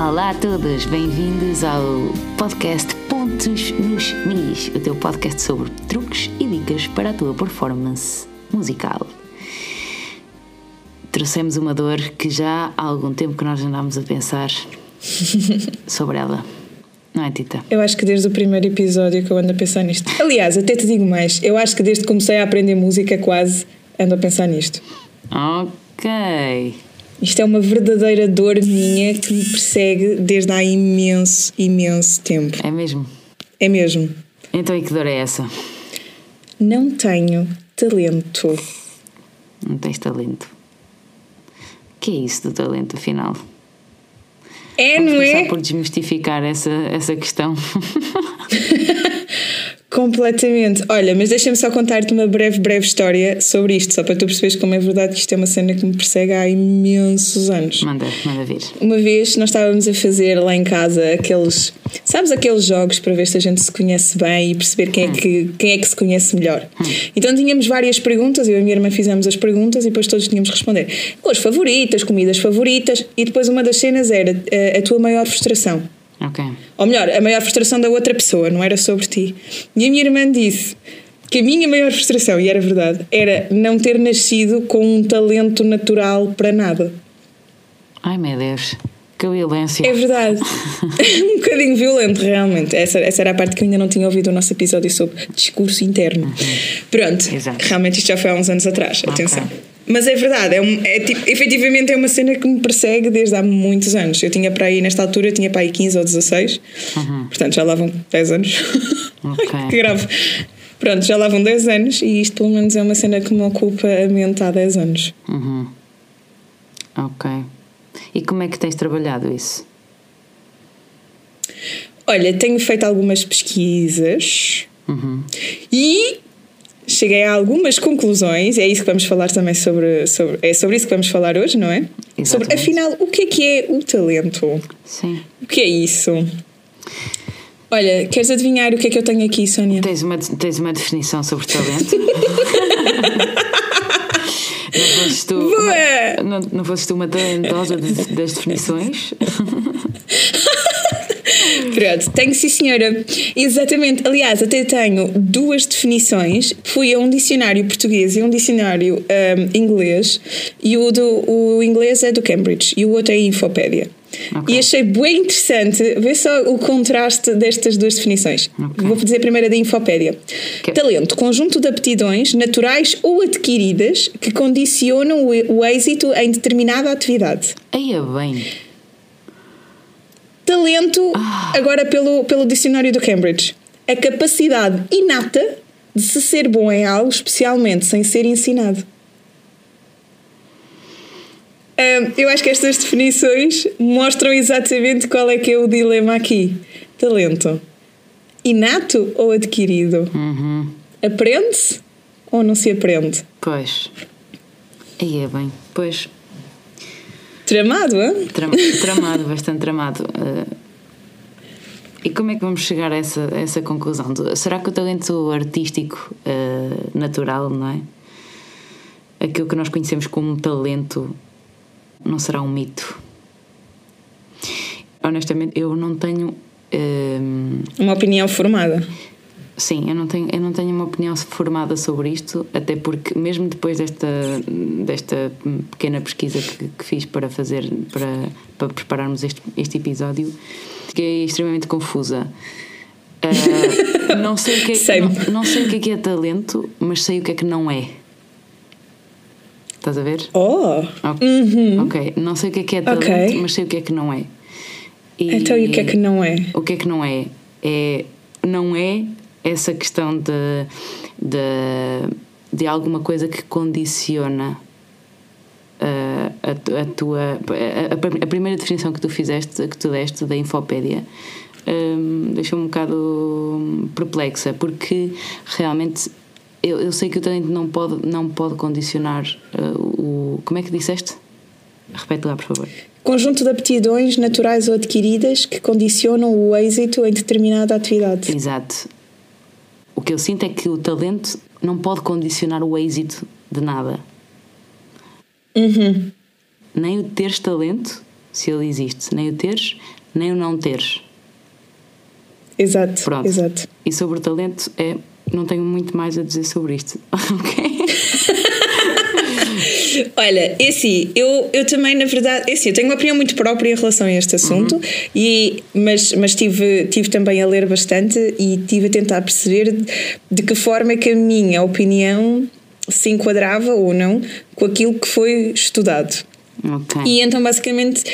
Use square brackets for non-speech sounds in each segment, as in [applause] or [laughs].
Olá a todos, bem-vindos ao podcast Pontos nos Mis, o teu podcast sobre truques e dicas para a tua performance musical. Trouxemos uma dor que já há algum tempo que nós andámos a pensar [laughs] sobre ela. Não é, Tita? Eu acho que desde o primeiro episódio que eu ando a pensar nisto. Aliás, até te digo mais, eu acho que desde que comecei a aprender música quase ando a pensar nisto. Ok. Isto é uma verdadeira dor minha que me persegue desde há imenso, imenso tempo. É mesmo? É mesmo. Então e que dor é essa? Não tenho talento. Não tens talento. O que é isso do talento, afinal? É, Vamos não começar é? por desmistificar essa, essa questão. [laughs] Completamente. Olha, mas deixa-me só contar-te uma breve, breve história sobre isto, só para tu perceberes como é verdade que isto é uma cena que me persegue há imensos anos. manda, manda vir. Uma vez nós estávamos a fazer lá em casa aqueles. Sabes aqueles jogos para ver se a gente se conhece bem e perceber quem é que, quem é que se conhece melhor? Então tínhamos várias perguntas, eu e a minha irmã fizemos as perguntas e depois todos tínhamos de responder. Cores favoritas, comidas favoritas e depois uma das cenas era eh, a tua maior frustração. Ok. Ou melhor, a maior frustração da outra pessoa, não era sobre ti. E a minha irmã disse que a minha maior frustração, e era verdade, era não ter nascido com um talento natural para nada. Ai meu Deus, que violência. É verdade. [laughs] [laughs] um bocadinho violento, realmente. Essa, essa era a parte que eu ainda não tinha ouvido o nosso episódio sobre discurso interno. Pronto. Exato. Realmente isto já foi há uns anos atrás. Atenção. Mas é verdade, é, um, é tipo, efetivamente é uma cena que me persegue desde há muitos anos. Eu tinha para aí, nesta altura, tinha para aí 15 ou 16, portanto já lá vão 10 anos. Ok. [laughs] que grave. Pronto, já lá vão 10 anos e isto pelo menos é uma cena que me ocupa a mente há 10 anos. Uhum. Ok. E como é que tens trabalhado isso? Olha, tenho feito algumas pesquisas Uhum. e cheguei a algumas conclusões. É isso que vamos falar também sobre, sobre é sobre isso que vamos falar hoje, não é? Sobre Exatamente. afinal o que é que é o talento? Sim. O que é isso? Olha, queres adivinhar o que é que eu tenho aqui, Sónia? Tens uma, tens uma definição sobre talento? [laughs] não fosses tu, Boa! não, tu uma talentosa das definições? [laughs] Pronto, tenho sim, senhora. Exatamente. Aliás, até tenho duas definições. Fui a um dicionário português e um dicionário um, inglês. E o, do, o inglês é do Cambridge e o outro é a Infopédia. Ok. E achei bem interessante ver só o contraste destas duas definições. Ok. Vou dizer a primeira da Infopédia. Ok. Talento, conjunto de aptidões naturais ou adquiridas que condicionam o, o êxito em determinada atividade. Aí é bem. Talento, agora pelo, pelo dicionário do Cambridge, a capacidade inata de se ser bom em algo, especialmente sem ser ensinado. Eu acho que estas definições mostram exatamente qual é que é o dilema aqui. Talento, inato ou adquirido? Uhum. Aprende-se ou não se aprende? Pois. Aí é bem. Pois. Tramado, hein? Tram- tramado, bastante tramado. Eh, e como é que vamos chegar a essa, a essa conclusão? Será que o talento artístico eh, natural, não é? Aquilo que nós conhecemos como talento não será um mito? Honestamente, eu não tenho. ehm, Uma opinião formada. Sim, eu não, tenho, eu não tenho uma opinião formada sobre isto, até porque mesmo depois desta, desta pequena pesquisa que, que fiz para fazer, para, para prepararmos este, este episódio, fiquei extremamente confusa. Ah, não, sei o que é, não, não sei o que é que é talento, mas sei o que é que não é. Estás a ver? Oh! Ok, Uhum. ok. não sei o que é que é talento, Ok. mas sei o que é que não é. E- Então, e o que é que não é? o que é que não é? é não é essa questão de, de, de alguma coisa que condiciona uh, a, a tua. A, a primeira definição que tu fizeste, que tu deste da Infopédia, um, deixou-me um bocado perplexa, porque realmente. Eu, eu sei que o talento não pode, não pode condicionar uh, o. Como é que disseste? Repete lá, por favor. Conjunto de aptidões naturais ou adquiridas que condicionam o êxito em determinada atividade. Exato. O que eu sinto é que o talento não pode condicionar o êxito de nada. Uhum. Nem o teres talento se ele existe. Nem o teres, nem o não teres. Exato. Pronto. Exato. E sobre o talento, é, não tenho muito mais a dizer sobre isto. [laughs] ok? [laughs] Olha, é assim, eu, eu também, na verdade, é assim, eu tenho uma opinião muito própria em relação a este assunto, uhum. e, mas, mas tive, tive também a ler bastante e tive a tentar perceber de que forma é que a minha opinião se enquadrava ou não com aquilo que foi estudado. Okay. E então, basicamente,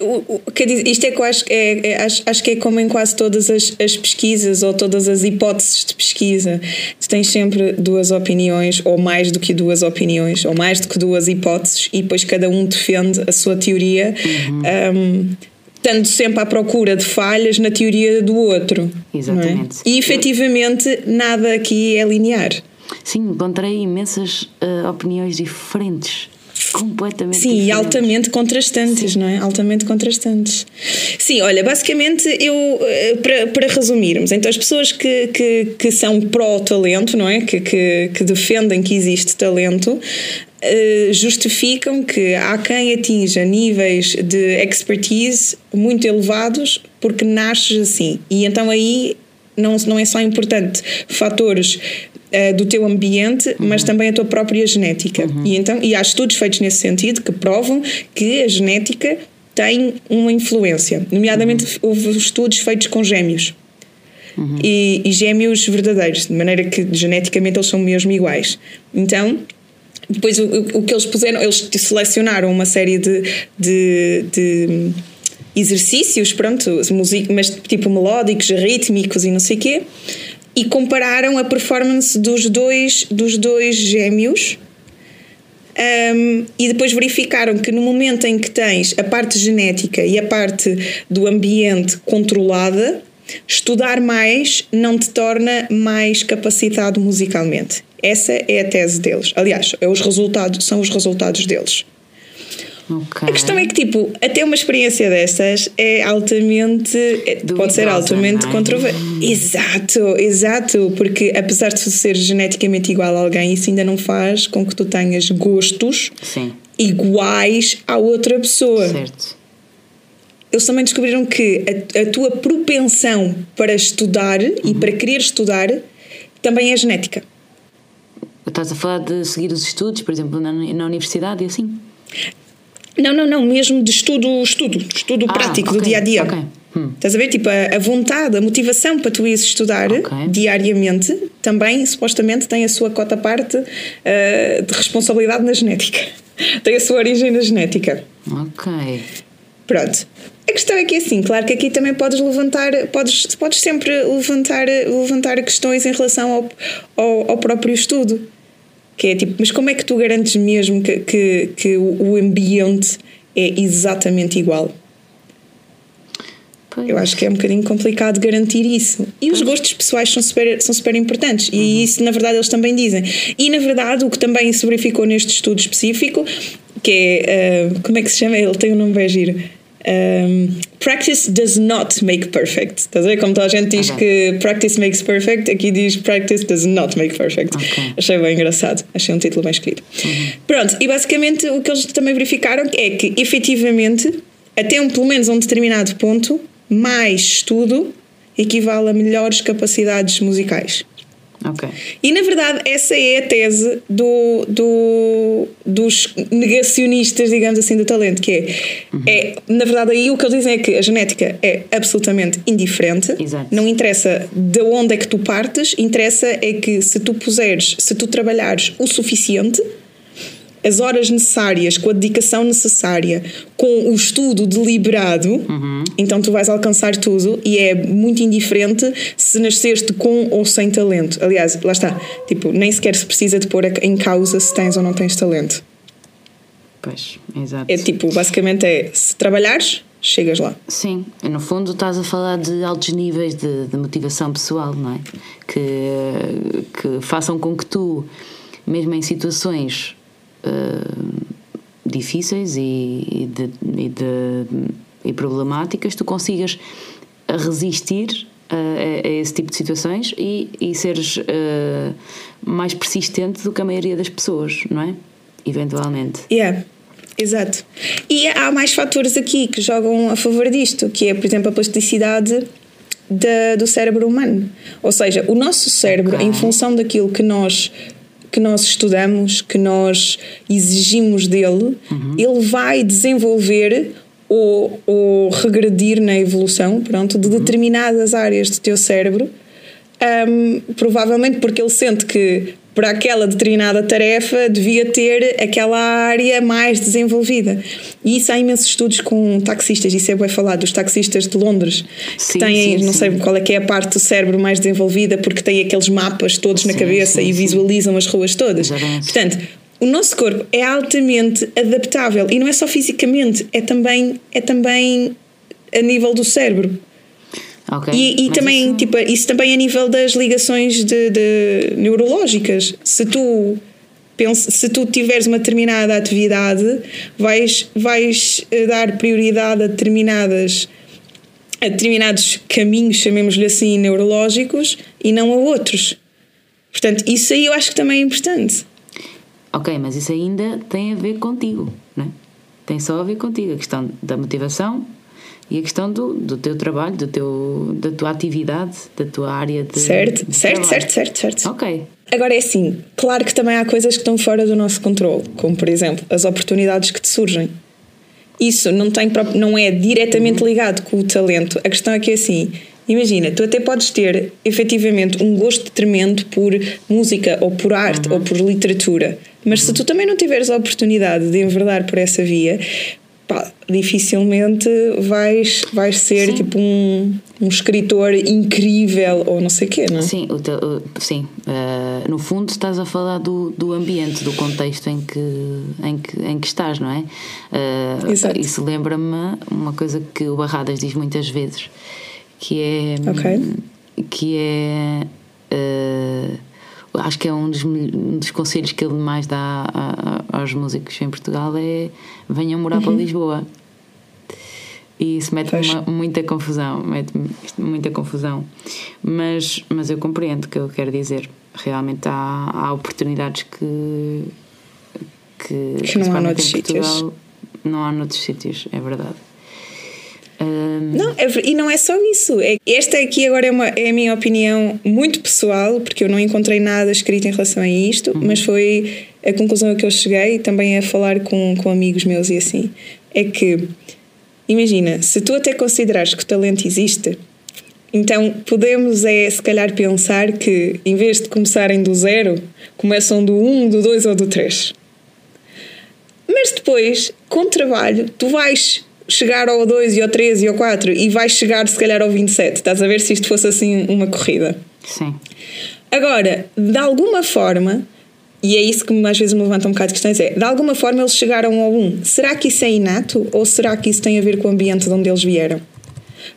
o, o, quer dizer, isto é que acho, é, é, acho, acho que é como em quase todas as, as, pesquisas ou todas as hipóteses de pesquisa. Tu tens sempre duas opiniões, ou mais do que duas opiniões, ou mais do que duas hipóteses, e depois cada um defende a sua teoria, uhum. um, estando sempre à procura de falhas na teoria do outro. É? Exatamente. É? E efetivamente nada aqui é linear. Sim, encontrei imensas uh, opiniões diferentes completamente Sim, diferentes. e altamente contrastantes, Sim. não é? Altamente contrastantes. Sim, olha, basicamente eu, eh, para, para resumirmos, então as pessoas que, que, que são pró-talento, não é? Que, que, que defendem que existe talento, Uh, justificam que há quem atinja níveis de expertise muito elevados porque nasces assim. E então aí não, não é só importante fatores uh, do teu ambiente, uhum. mas também a tua própria genética. Uhum. E, então, e há estudos feitos nesse sentido que provam que a genética tem uma influência. Nomeadamente, uhum. houve estudos feitos com gêmeos. Uhum. E, e, gêmeos verdadeiros, de maneira que geneticamente eles são mesmo iguais. Então, depois o, o que eles puseram, eles selecionaram uma série de, de, de exercícios, pronto, mas tipo melódicos, rítmicos e não sei o quê, e compararam a performance dos dois, dos dois gêmeos. Um, e depois verificaram que no momento em que tens a parte genética e a parte do ambiente controlada, estudar mais não te torna mais capacitado musicalmente. Essa é a tese deles. Aliás, é os resultados, são os resultados deles. Okay. A questão é que, tipo, até uma experiência destas é altamente. É, pode ser altamente é? controversa. Exato, exato. Porque apesar de ser geneticamente igual a alguém, isso ainda não faz com que tu tenhas gostos Sim. iguais à outra pessoa. Certo. Eles também descobriram que a, a tua propensão para estudar uhum. e para querer estudar também é genética. Estás a falar de seguir os estudos, por exemplo, na, na universidade e assim? Não, não, não, mesmo de estudo, estudo, estudo ah, prático okay, do dia a dia. Okay. Hum. Estás a ver? Tipo, a, a, vontade, a motivação para tu ires estudar okay. diariamente também, supostamente, tem a sua cota parte uh, de responsabilidade na genética. [laughs] tem a sua origem na genética. Ok. Pronto. A questão é que é assim, claro que aqui também podes levantar, podes, podes sempre levantar, levantar questões em relação ao, ao, ao próprio estudo. Que é tipo, mas como é que tu garantes mesmo que, que, que o ambiente é exatamente igual? Pois. Eu acho que é um bocadinho complicado garantir isso. E os gostos pessoais são super, são super importantes. E uhum. isso, na verdade, eles também dizem. E, na verdade, o que também se verificou neste estudo específico, que é. Uh, como é que se chama? Ele tem um nome bem giro um, practice does not make perfect. Estás a ver? Como toda a gente diz okay. que practice makes perfect, aqui diz practice does not make perfect. Okay. Achei bem engraçado, achei um título bem escrito. Uhum. Pronto, e basicamente o que eles também verificaram é que efetivamente, até um, pelo menos a um determinado ponto, mais estudo equivale a melhores capacidades musicais. Okay. E na verdade, essa é a tese do, do, dos negacionistas, digamos assim, do talento, que é, uhum. é, na verdade, aí o que eles dizem é que a genética é absolutamente indiferente, Exato. não interessa de onde é que tu partes, interessa é que se tu puseres, se tu trabalhares o suficiente as horas necessárias, com a dedicação necessária, com o estudo deliberado, uhum. então tu vais alcançar tudo e é muito indiferente se nasceste com ou sem talento. Aliás, lá está, tipo, nem sequer se precisa de pôr em causa se tens ou não tens talento. Pois, exato. É tipo, basicamente é, se trabalhares, chegas lá. Sim, no fundo estás a falar de altos níveis de, de motivação pessoal, não é? Que, que façam com que tu, mesmo em situações uh, difíceis e, e, de, e, de, e, problemáticas, tu consigas resistir a, a, esse tipo de situações e, e seres uh, mais persistente do que a maioria das pessoas, não é? Eventualmente. Yeah. Exato. E há mais fatores aqui que jogam a favor disto, que é, por exemplo, a plasticidade da, do cérebro humano. Ou seja, o nosso cérebro, okay. em função daquilo que nós que nós estudamos, que nós exigimos dele, uhum. ele vai desenvolver ou, ou regredir na evolução pronto, de uhum. determinadas áreas do teu cérebro, um, provavelmente porque ele sente que para aquela determinada tarefa devia ter aquela área mais desenvolvida. E isso há imensos estudos com taxistas, isso é bem falado, dos taxistas de Londres, sim, que têm, sim, não sim. sei qual é que é a parte do cérebro mais desenvolvida, porque têm aqueles mapas todos na cabeça e visualizam as ruas todas. Exatamente. Portanto, o nosso corpo é altamente adaptável e não é só fisicamente, é também, é também a nível do cérebro. Okay. E, e também, isso... tipo, isso também a nível das ligações de, de neurológicas. Se tu se tu tiveres uma determinada atividade, vais, vais eh, dar prioridade a determinadas a determinados caminhos, chamemos-lhe assim, neurológicos e não a outros. Portanto, isso aí eu acho que também é importante. Ok, mas isso ainda tem a ver contigo, né? Tem só a ver contigo, a questão da motivação e a questão do, do teu trabalho, do teu, da tua atividade, da tua área de. Certo, certo, certo, certo, certo. Ok. Agora é assim, claro que também há coisas que estão fora do nosso controle, como por exemplo as oportunidades que te surgem. Isso não, tem, não é diretamente uhum. ligado com o talento. A questão é que é assim, imagina, tu até podes ter efetivamente um gosto tremendo por música ou por arte uhum. ou por literatura, mas se tu também não tiveres a oportunidade de enverdar por essa via, pá, dificilmente vais, vais ser sim. tipo um, um escritor incrível ou não sei o quê, não é? Sim, o teu, sim. Uh, no fundo estás a falar do, do ambiente, do contexto em que, em que, em que estás, não é? Uh, Exato. Isso lembra-me uma coisa que o Barradas diz muitas vezes, que é. Okay. Que é. Uh, acho que é um dos, um dos conselhos que ele mais dá a, a, aos músicos em Portugal é venham morar uhum. para Lisboa. E isso mete muita confusão mete muita confusão. Mas mas eu compreendo o que eu quero dizer. Realmente há, há oportunidades que que, que não há noutros sítios. Não há noutros sítios é verdade não, é, e não é só isso. É, esta aqui agora é, uma, é a minha opinião muito pessoal, porque eu não encontrei nada escrito em relação a isto, uhum. mas foi a conclusão a que eu cheguei, também a falar com, com amigos meus e assim. É que, imagina, se tu até considerares que o talento existe, então podemos é se calhar pensar que em vez de começarem do zero, começam do um, do dois ou do três. Mas depois, com trabalho, tu vais chegar ao 2 e ao 3 e ao 4 e vais chegar se calhar ao 27. Estás a ver se isto fosse assim uma corrida. Sim. Agora, de alguma forma, e é isso que às vezes me levanta um bocado de questões, é de alguma forma eles chegaram ao 1. Será que isso é inato ou será que isso tem a ver com o ambiente de onde eles vieram?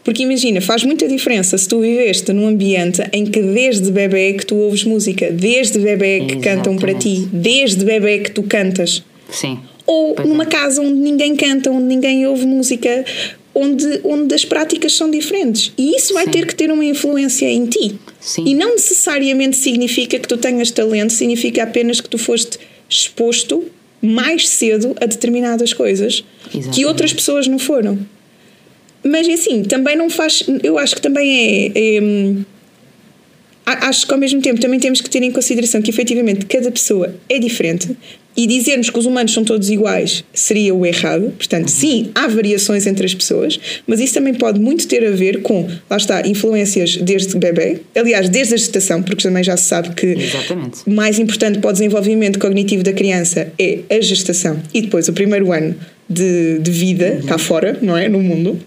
Porque imagina, faz muita diferença se tu viveste num ambiente em que desde bebê que tu ouves música, desde bebê que Exatamente. cantam para ti, desde bebê que tu cantas. Sim ou pois numa é. casa onde ninguém canta, onde ninguém ouve música, onde, onde as práticas são diferentes. E isso vai Sim. ter que ter uma influência em ti. Sim. E não necessariamente significa que tu tenhas talento, significa apenas que tu foste exposto mais cedo a determinadas coisas Exatamente. que outras pessoas não foram. Mas assim, também não faz. Eu acho que também é, é hum, acho que ao mesmo tempo também temos que ter em consideração que efetivamente cada pessoa é diferente e dizermos que os humanos são todos iguais seria o errado. Portanto, sim, há variações entre as pessoas, mas isso também pode muito ter a ver com, lá está, influências desde bebê, aliás, desde a gestação, porque também já se sabe que Exatamente. o mais importante para o desenvolvimento cognitivo da criança é a gestação e depois o primeiro ano de, de vida uhum. cá fora, não é? No mundo.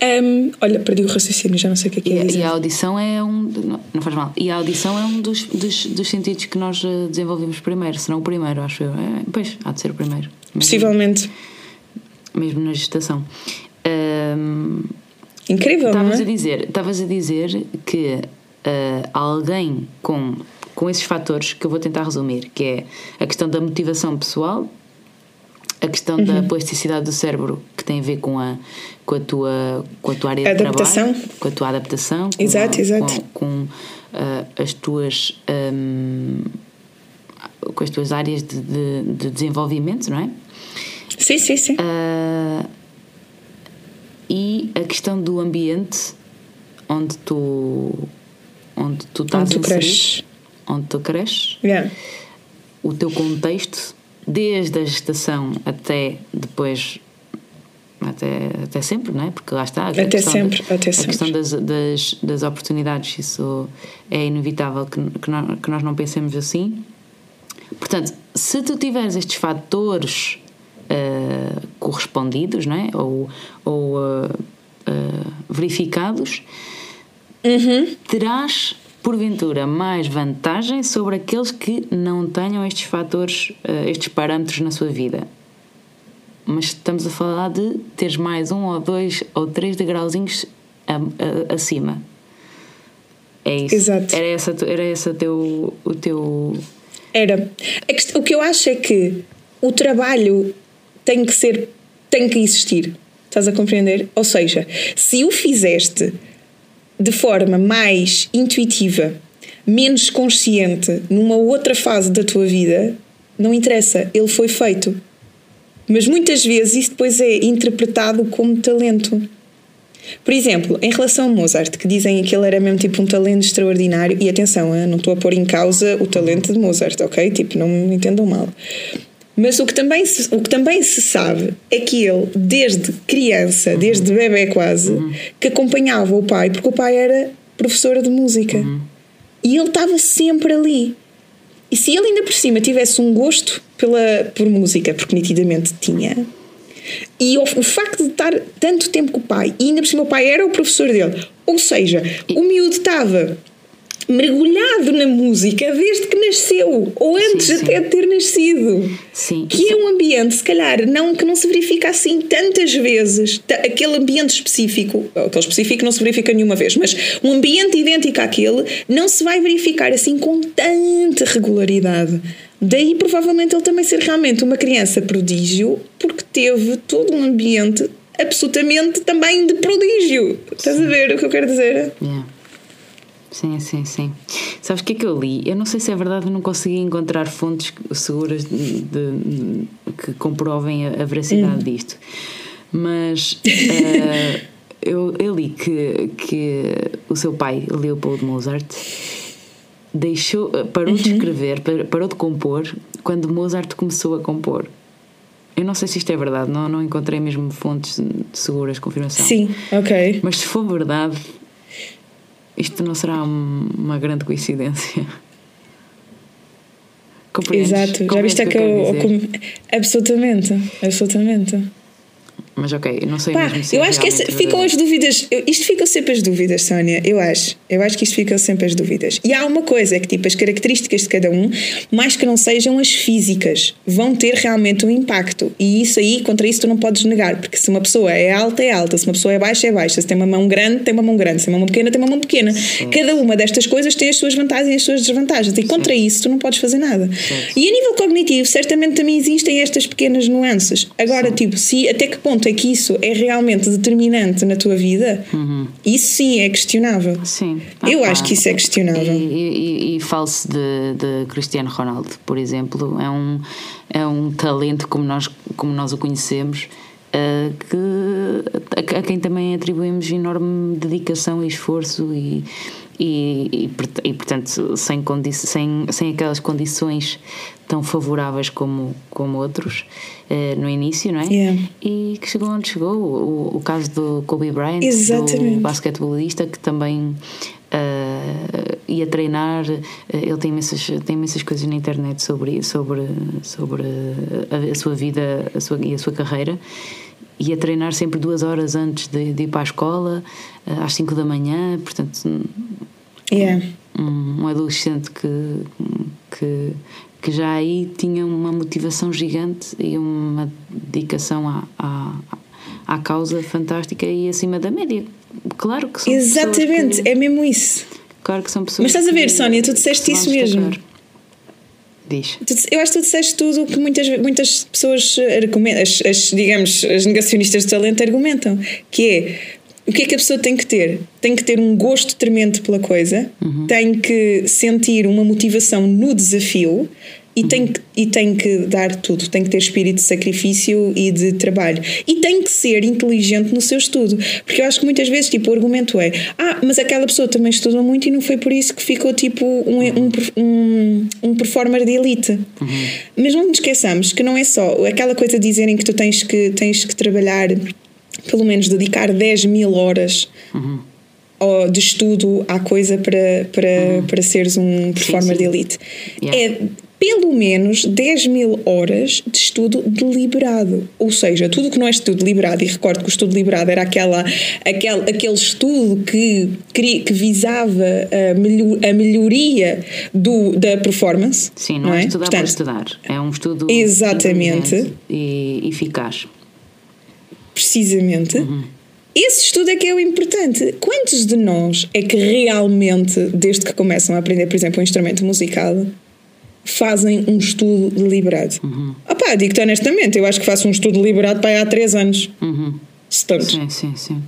Um, olha, perdi o raciocínio, já não sei o que é que é. E, e a audição é um. Não, não, faz mal. E a audição é um dos, dos, dos, sentidos que nós eh, desenvolvemos primeiro, se não o primeiro, acho eu. É, pois, há de ser o primeiro. Mesmo, Possivelmente. Mesmo na gestação. Um, Incrível, estavas não é? a dizer Estavas a dizer que uh, alguém com, com esses fatores, que eu vou tentar resumir, que é a questão da motivação pessoal, a questão uhum. da plasticidade do cérebro que tem a ver com a, com a, tua, com a tua área adaptação. de trabalho, com a tua adaptação, exato, com, exato. com, com uh, as tuas um, com as tuas áreas de, de, de desenvolvimento, não é? Sim, sim, sim. Uh, e a questão do ambiente onde tu onde tu estás onde tu cresces. onde tu cresces, Yeah. o teu contexto, desde a gestação até depois até, até sempre, não é? Porque lá está. a Até questão sempre, da- até a questão sempre. das, das, das oportunidades, isso é inevitável que, que, nós, que nós não pensemos assim. Portanto, se tu tiveres estes fatores ah, correspondidos, não é? Ou, ou ah, ah, verificados, terás porventura mais vantagem sobre aqueles que não tenham estes fatores, ah, estes parâmetros na sua vida. Mas estamos a falar de teres mais um ou dois ou três degrauzinhos acima. É isso. Exato. Era esse, a tu- era esse a teu, o teu. Era. O que eu acho é que o trabalho tem que ser, tem que existir. Estás a compreender? Ou seja, se o fizeste de forma mais intuitiva, menos consciente, numa outra fase da tua vida, não interessa, ele foi feito. Mas muitas vezes isso depois é interpretado como talento. Por exemplo, em relação a Mozart, que dizem que ele era mesmo tipo um talento extraordinário, e atenção, não estou a pôr em causa o talento de Mozart, ok? Tipo, não me entendam mal. Mas o que, também se, o que também se sabe é que ele, desde criança, desde bebê quase, que acompanhava o pai, porque o pai era professora de música. E ele estava sempre ali. E se ele ainda por cima tivesse um gosto pela, por música, porque nitidamente tinha, e o, o facto de estar tanto tempo com o pai, e ainda por cima o pai era o professor dele, ou seja, o miúdo estava mergulhado na música desde que nasceu, ou antes Sim, sim. até de ter nascido. Sim. Que é um ambiente, se calhar, não, que não se verifica assim tantas vezes. Aquele ambiente específico, aquele específico não se verifica nenhuma vez, mas um ambiente idêntico àquele não se vai verificar assim com tanta regularidade. Daí, provavelmente, ele também ser realmente uma criança prodígio, porque teve todo um ambiente absolutamente também de prodígio. Estás a ver o que eu quero dizer? Yeah. Sim, sim, sim. Sabes o que é que eu li? Eu não sei se é verdade, não consegui encontrar fontes seguras de, de- que comprovem a, a veracidade disto. Mas eh, [laughs] eu, eu li que, que o seu pai, Leopold Mozart, deixou, parou de escrever, par- parou de compor quando Mozart começou a compor. Eu não sei se isto é verdade, não, não encontrei mesmo fontes seguras de confirmação. Sim, ok. Mas se for verdade, isto não será um- uma grande coincidência. Compreendes? Exato. Já viste que que eu eu. Absolutamente. Absolutamente. Mas ok, eu não sei Pá, mesmo se eu é acho que essa- ficam as dúvidas. eu- Isto ficam sempre as dúvidas, Sónia. Eu acho. Eu acho que isto ficam sempre as dúvidas. E há uma coisa: é que tipo, as características de cada um, mais que não sejam as físicas, vão ter realmente um impacto. E isso aí, contra isso, tu não podes negar. Porque se uma pessoa é alta, é alta. Se uma pessoa é baixa, é baixa. Se tem uma mão grande, tem uma mão grande. Se tem uma mão pequena, tem uma mão pequena. Cada uma destas coisas tem as suas vantagens e as suas desvantagens. E contra isso, tu não podes fazer nada. E a nível cognitivo, certamente também existem estas pequenas nuances. Agora, tipo, se até que ponto é que isso é realmente determinante na tua vida, isso sim é questionável. Sim. Eu Ah, acho que isso é questionável. E, e, e fale-se de, de Cristiano Ronaldo, por exemplo, é um, é um talento como nós, como nós o conhecemos. eh, que, a, a quem também atribuímos enorme dedicação e esforço e, e, e, port- e, portanto sem, sem, sem aquelas condições tão favoráveis como, como outros eh, no início, não é? Yeah. E que chegou onde chegou. O, o caso do Kobe Bryant, Exatamente. do basquetebolista que também ah, ia treinar. ah, ele tem imensas, tem imensas coisas na internet sobre, sobre, sobre a, a sua vida a sua, e a sua carreira. Ia treinar sempre duas horas antes de, de ir para a escola, ah, às 5 da manhã. Portanto, Yeah. um, um adolescente que, que, que já aí tinha uma motivação gigante e uma dedicação à, à, à causa fantástica e acima da média. Claro que são Exatamente, pessoas que, é mesmo isso. claro que são pessoas Mas estás a ver, que Sónia, tu disseste isso mesmo. destacar. Diz. Eu acho que tu disseste tudo o que muitas, muitas pessoas argumentam, as, as, digamos, as negacionistas de talento argumentam, que é o que é que a pessoa tem que ter? Tem que ter um gosto tremendo pela coisa, tem que sentir uma motivação no desafio e tem, que, e tem que dar tudo, tem que ter espírito de sacrifício e de trabalho. E tem que ser inteligente no seu estudo. Porque eu acho que muitas vezes tipo, o argumento é: ah, mas aquela pessoa também estudou muito e não foi por isso que ficou tipo um, um, um, um performer de elite. Uhum. Mas não nos esqueçamos que não é só aquela coisa de dizerem que tu tens que, tens que trabalhar, pelo menos dedicar 10 mil horas. Uhum de estudo à coisa para, para, uhum. para seres um performer sim, sim. de elite. Yeah. É pelo menos 10 mil horas de estudo deliberado. Ou seja, tudo que não é estudo deliberado, e recordo que o estudo deliberado era aquela, aquele, aquele estudo que, que visava a, melhor, a melhoria do, da performance. Sim, não, não é, é estudar Portanto, por estudar. É um estudo exatamente e eficaz. Precisamente. Uhum. Esse estudo é que é o importante. Quantos de nós é que realmente, desde que começam a aprender, por exemplo, um instrumento musical, fazem um estudo deliberado. Uhum. Opá, digo-te honestamente, eu acho que faço um estudo deliberado para há 3 anos. Uhum. Sim, sim, sim.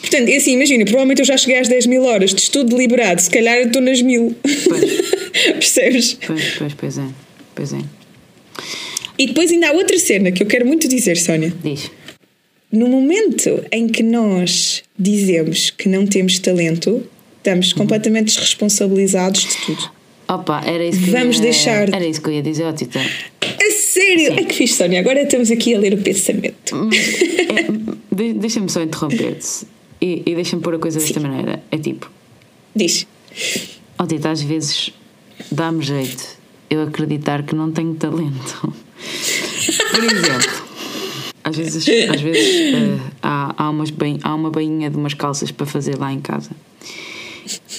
Portanto, é assim, imagina, provavelmente eu já cheguei às 10 mil horas de estudo deliberado, se calhar eu estou nas mil. [laughs] Percebes? Pois, pois, pois é. Pois é. E depois ainda há outra cena que eu quero muito dizer, Sónia. Diz. No momento em que nós dizemos que não temos talento, estamos uhum. completamente desresponsabilizados de tudo. Opa, era isso que Vamos ia, deixar. Era isso que eu ia dizer, ó Tita. A sério? Sim. É que fiz, Sónia. Agora estamos aqui a ler o pensamento. É, [laughs] deixa-me só interromper-te e, e deixa-me pôr a coisa desta Sim. maneira. É tipo. Diz. Ó Tita, às vezes dá-me jeito eu acreditar que não tenho talento. Por exemplo. Às vezes, às vezes uh, há, há, umas bain, há uma bainha de umas calças para fazer lá em casa.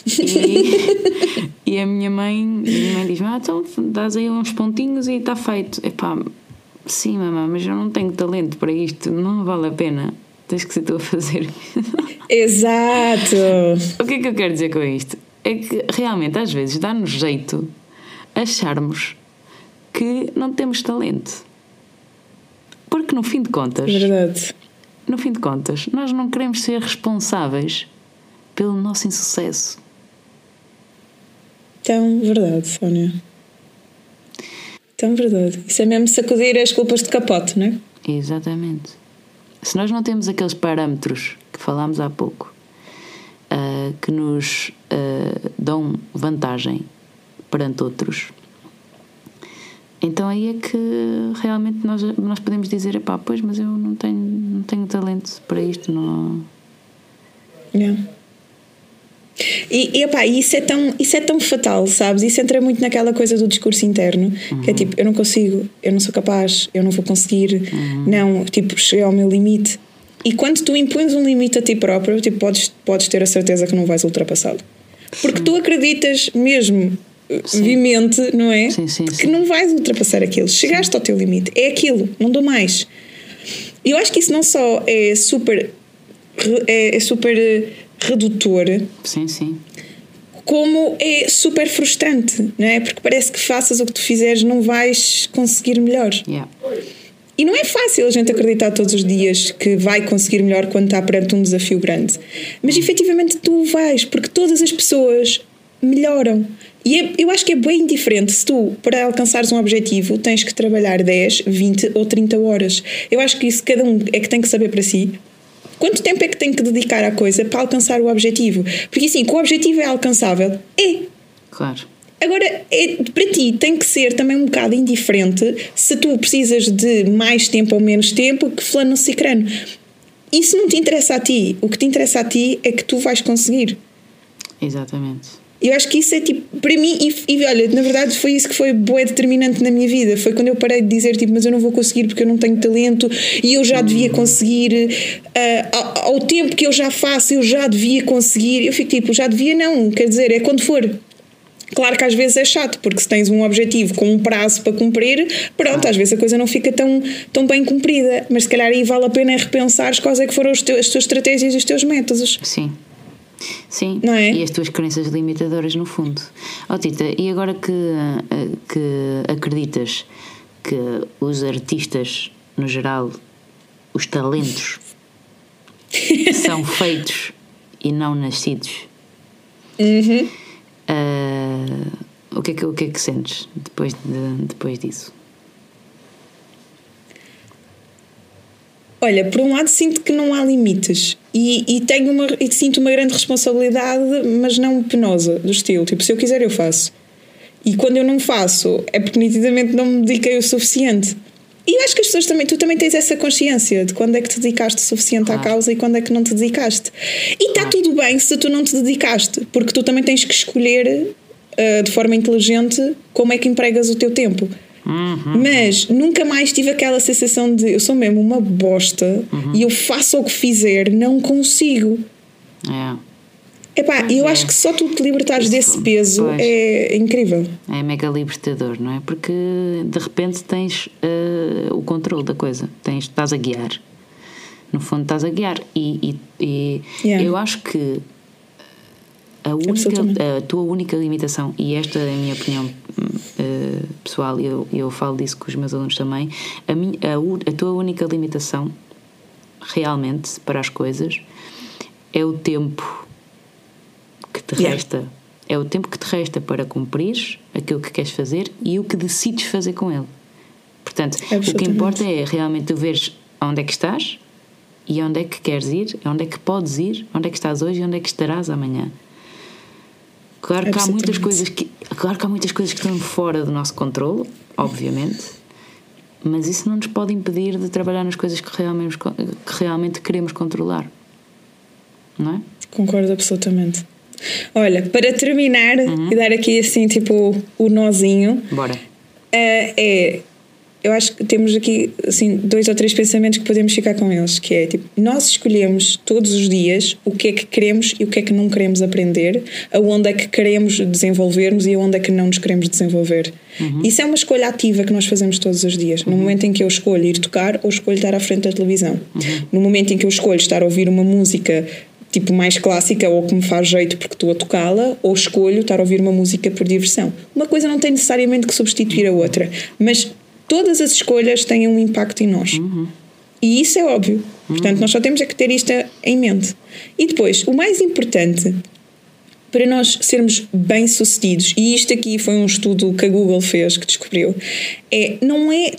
E, [laughs] e a minha mãe, minha mãe diz: Ah, então dás aí uns pontinhos e está feito. Epá, sim, mamãe, mas eu não tenho talento para isto, não vale a pena. Tens que ser tu a fazer. [laughs] Exato! o que é que eu quero dizer com isto? É que realmente às vezes dá-nos jeito acharmos que não temos talento. Porque no fim de contas. Verdade. No fim de contas, nós não queremos ser responsáveis pelo nosso insucesso. Tão verdade, Sónia. Tão verdade. Isso é mesmo sacudir as culpas de capote, não é? Exatamente. Se nós não temos aqueles parâmetros que falámos há pouco, uh, que nos uh, dão vantagem perante outros, então aí é que realmente nós, nós podemos dizer: pá, pois, mas eu não tenho, não tenho talento para isto, não. Yeah. E, e opa, isso, é tão, isso é tão fatal, sabes? Isso entra muito naquela coisa do discurso interno, uhum. que é uhum. tipo, eu não consigo, eu não sou capaz, eu não vou conseguir, uhum. não, tipo, cheguei ao meu limite. E quando tu impões um limite a ti próprio, tipo, podes, podes ter a certeza que não vais ultrapassá-lo. Porque sim. tu acreditas mesmo sim. vimente, não é? Sim, sim, que não vais ultrapassar aquilo. Chegaste ao teu limite, é aquilo, não dou mais. E eu acho que isso não só é super. é, é super redutor. Sim, sim. Como é super frustrante, não é? Porque parece que faças o que tu fizeres, não vais conseguir melhor. Yeah. E não é fácil a gente acreditar todos os dias que vai conseguir melhor quando está perante um desafio grande. Mas efetivamente tu vais, porque todas as pessoas melhoram. E é, eu acho que é bem diferente se tu, para alcançares um objetivo, tens que trabalhar 10, 20 ou 30 horas. Eu acho que isso cada um é que tem que saber para si. Quanto tempo é que tem que dedicar à coisa para alcançar o objetivo? Porque assim, que o objetivo é alcançável, é. Claro. Agora, é, para ti tem que ser também um bocado indiferente se tu precisas de mais tempo ou menos tempo que fulano cicrano. Isso não te interessa a ti. O que te interessa a ti é que tu vais conseguir. Exatamente. Eu acho que isso é tipo, para mim, e, e olha, na verdade foi isso que foi boa determinante na minha vida. Foi quando eu parei de dizer, tipo, mas eu não vou conseguir porque eu não tenho talento e eu já devia conseguir, uh, ao, ao, tempo que eu já faço, eu já devia conseguir. Eu fico tipo, já devia não, quer dizer, é quando for. Claro que às vezes é chato, porque se tens um objetivo com um prazo para cumprir, pronto, às vezes a coisa não fica tão, tão bem cumprida. Mas se calhar aí vale a pena repensar quais é que foram as tuas estratégias e os teus métodos. Sim. Sim, é? e as tuas crenças limitadoras no fundo. Oh Tita, e agora que, que acreditas que os artistas, no geral, os talentos, [laughs] são feitos e não nascidos, uhum. uh, o que é que, o que, é que sentes depois, de, depois disso? Olha, por um lado sinto que não há limites e, e tenho uma, e sinto uma grande responsabilidade, mas não penosa, do estilo, tipo, se eu quiser eu faço. E quando eu não faço, é porque nitidamente não me dediquei o suficiente. E eu acho que as pessoas também, tu também tens essa consciência de quando é que te dedicaste o suficiente claro. à causa e quando é que não te dedicaste. E está claro. tudo bem se tu não te dedicaste, porque tu também tens que escolher uh, de forma inteligente como é que empregas o teu tempo. Uhum. Mas nunca mais tive aquela sensação de eu sou mesmo uma bosta uhum. e eu faço o que fizer, não consigo. É. Epá, pois eu é. acho que só tu te libertares Isso, desse peso é incrível. É mega libertador, não é? Porque de repente tens uh, o controle da coisa, tens, estás a guiar. No fundo, estás a guiar. E, e, e yeah. eu acho que a, única, a tua única limitação, e esta é a minha opinião uh, pessoal, e eu, eu falo disso com os meus alunos também, a, minha, a, a tua única limitação realmente para as coisas é o tempo que te yeah. resta. É o tempo que te resta para cumprir aquilo que queres fazer e o que decides fazer com ele. Portanto, o que importa é realmente tu veres onde é que estás e onde é que queres ir, onde é que podes ir, onde é que estás hoje e onde é que estarás amanhã. Claro que há muitas coisas que, claro que há muitas coisas que estão fora do nosso controle, obviamente, mas isso não nos pode impedir de trabalhar nas coisas que realmente, que realmente queremos controlar. Não é? Concordo absolutamente. Olha, para terminar uhum. e dar aqui assim tipo o nozinho. Bora. Uh, é eu acho que temos aqui assim dois ou três pensamentos que podemos ficar com eles, que é tipo, nós escolhemos todos os dias o que é que queremos e o que é que não queremos aprender, aonde é que queremos desenvolvermos e aonde é que não nos queremos desenvolver. Uhum. Isso é uma escolha ativa que nós fazemos todos os dias. No uhum. momento em que eu escolho ir tocar ou escolho estar à frente da televisão. Uhum. No momento em que eu escolho estar a ouvir uma música tipo mais clássica ou que me faz jeito porque estou a tocá-la, ou escolho estar a ouvir uma música por diversão. Uma coisa não tem necessariamente que substituir a outra, mas todas as escolhas têm um impacto em nós. Uhum. E isso é óbvio. Portanto, nós só temos é que ter isto em mente. E depois, o mais importante para nós sermos bem-sucedidos, e isto aqui foi um estudo que a Google fez, que descobriu, é não é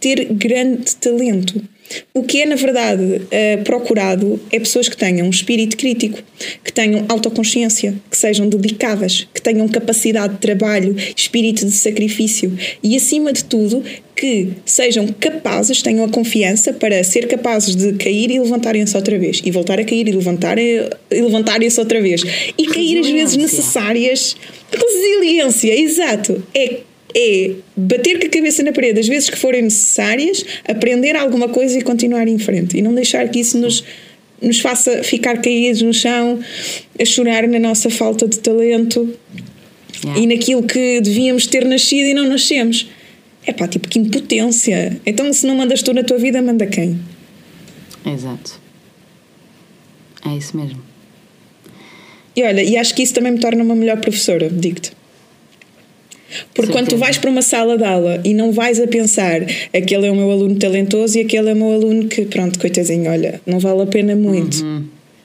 ter grande talento. O que é, na verdade, uh, procurado é pessoas que tenham um espírito crítico, que tenham autoconsciência, que sejam dedicadas, que tenham capacidade de trabalho, espírito de sacrifício e, acima de tudo, que sejam capazes, tenham a confiança para ser capazes de cair e levantarem-se outra vez, e voltar a cair e levantarem-se levantarem outra vez, e cair as vezes necessárias. Resiliência, exato. É é bater com a cabeça na parede as vezes que forem necessárias, aprender alguma coisa e continuar em frente. E não deixar que isso nos, nos faça ficar caídos no chão, a chorar na nossa falta de talento yeah. e naquilo que devíamos ter nascido e não nascemos. É pá, tipo, que impotência. Então, se não mandas tu na tua vida, manda quem? Exato. É isso mesmo. E olha, e acho que isso também me torna uma melhor professora, digo-te. Porque quando tu vais para uma sala de aula e não vais a pensar aquele é o meu aluno talentoso e aquele é o meu aluno que, pronto, coitadinho, olha, não vale a pena muito. Uhum.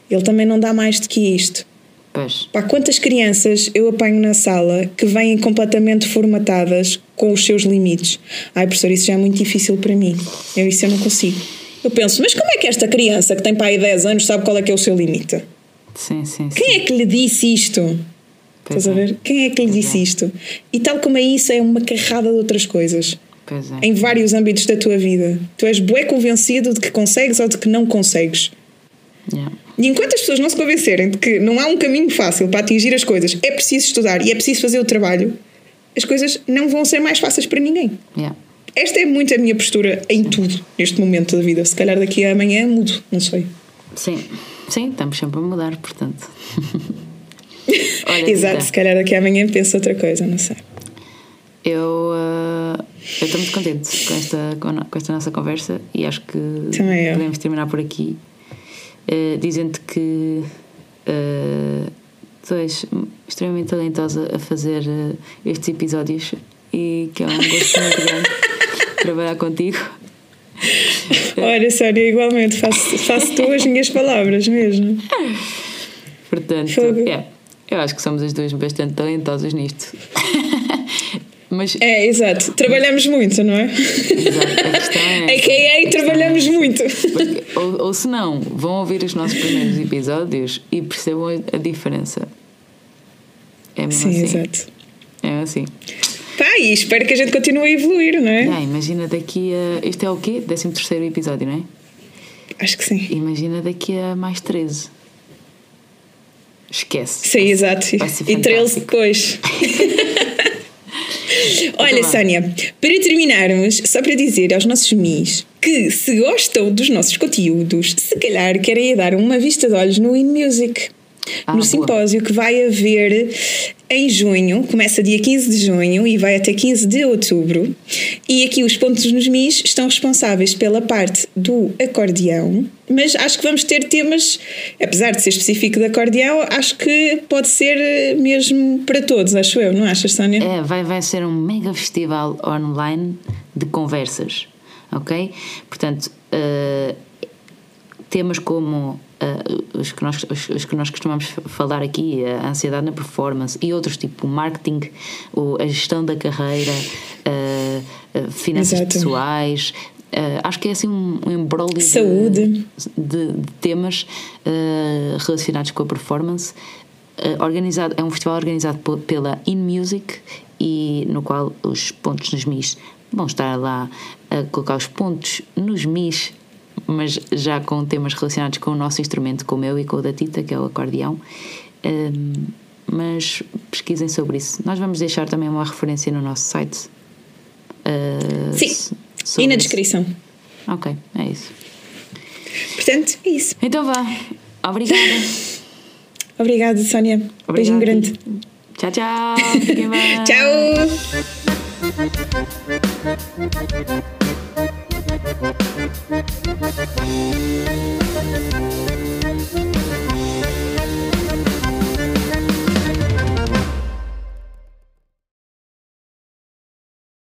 Ele também não dá mais do que isto. Pois. Pá, quantas crianças eu apanho na sala que vêm completamente formatadas com os seus limites? Ai, professor, isso já é muito difícil para mim. Eu isso eu não consigo. Eu penso, mas como é que esta criança que tem para aí 10 anos sabe qual é que é o seu limite? Sim, sim, sim. Quem é que lhe disse isto? Pois Estás é. a ver? Quem é que lhe disse é. isto? E tal como é isso, é uma carrada de outras coisas. É. Em vários âmbitos da tua vida. Tu és bué convencido de que consegues ou de que não consegues. Yeah. E enquanto as pessoas não se convencerem de que não há um caminho fácil para atingir as coisas, é preciso estudar e é preciso fazer o trabalho, as coisas não vão ser mais fáceis para ninguém. Yeah. Esta é muito a minha postura em Sim. tudo, neste momento da vida. Se calhar daqui a amanhã mudo, não sei. Sim, Sim, estamos sempre a mudar, portanto. [laughs] Olha, [laughs] Exato, se calhar daqui amanhã penso outra coisa, não sei. Eu uh, estou muito contente com esta, com esta nossa conversa e acho que podemos terminar por aqui uh, dizendo que uh, tu és extremamente talentosa a fazer estes episódios e que é um gosto muito [laughs] grande trabalhar contigo. Olha, sério, igualmente, faço, faço tu as minhas palavras mesmo. Portanto, é. Eu acho que somos as duas bastante talentosas nisto. [laughs] Mas, É, exato. Trabalhamos muito, não é? exato, a questão é. [laughs] AKA, trabalhamos muito. Porque- ou, ou se não, vão ouvir os nossos primeiros episódios e percebam a, a diferença. É mesmo Sim, assim. exato. É assim. Pá, e espero que a gente continue a evoluir, não é? Já, imagina daqui a. Este é o quê? 13 terceiro episódio, não é? Acho que sim. Imagina daqui a mais 13. Esquece. Sim, exato. E 13 fantástico. depois. [laughs] Olha. Sónia, para terminarmos, só para dizer aos nossos mis que se gostam dos nossos conteúdos, se calhar querem dar uma vista de olhos no InMusic. Ah, no boa. simpósio que vai haver em junho, começa dia 15 de junho e vai até 15 de outubro. E aqui os pontos nos MIS estão responsáveis pela parte do acordeão, mas acho que vamos ter temas, apesar de ser específico de acordeão, acho que pode ser eh, mesmo para todos, acho eu, não achas, Sónia? É, vai, vai ser um mega festival online de conversas, ok? Portanto, eh, temas como eh, os, que nós, os, os que nós costumamos falar aqui, a ansiedade na performance e outros tipo o marketing, o- a gestão da carreira, eh, finanças Exato. pessoais. eh, acho que é assim um, um embrólio de- Saúde. de, de temas eh, relacionados com a performance. Organizado, é um festival organizado pela InMusic e no qual os pontos nos MIS vão estar lá a colocar os pontos nos MIS, mas já com temas relacionados com o nosso instrumento, com o meu e com o da Tita, que é o acordeão. Ehm, mas pesquisem sobre isso. Nós vamos deixar também uma referência no nosso site. eh, Sim. E na isso. descrição. Ok, é isso. Portanto, é isso. Então vá. Obrigada. [laughs] Obrigada, Sónia. Obrigada Beijinho grande. Tchau, tchau. [laughs] Tchau! Thank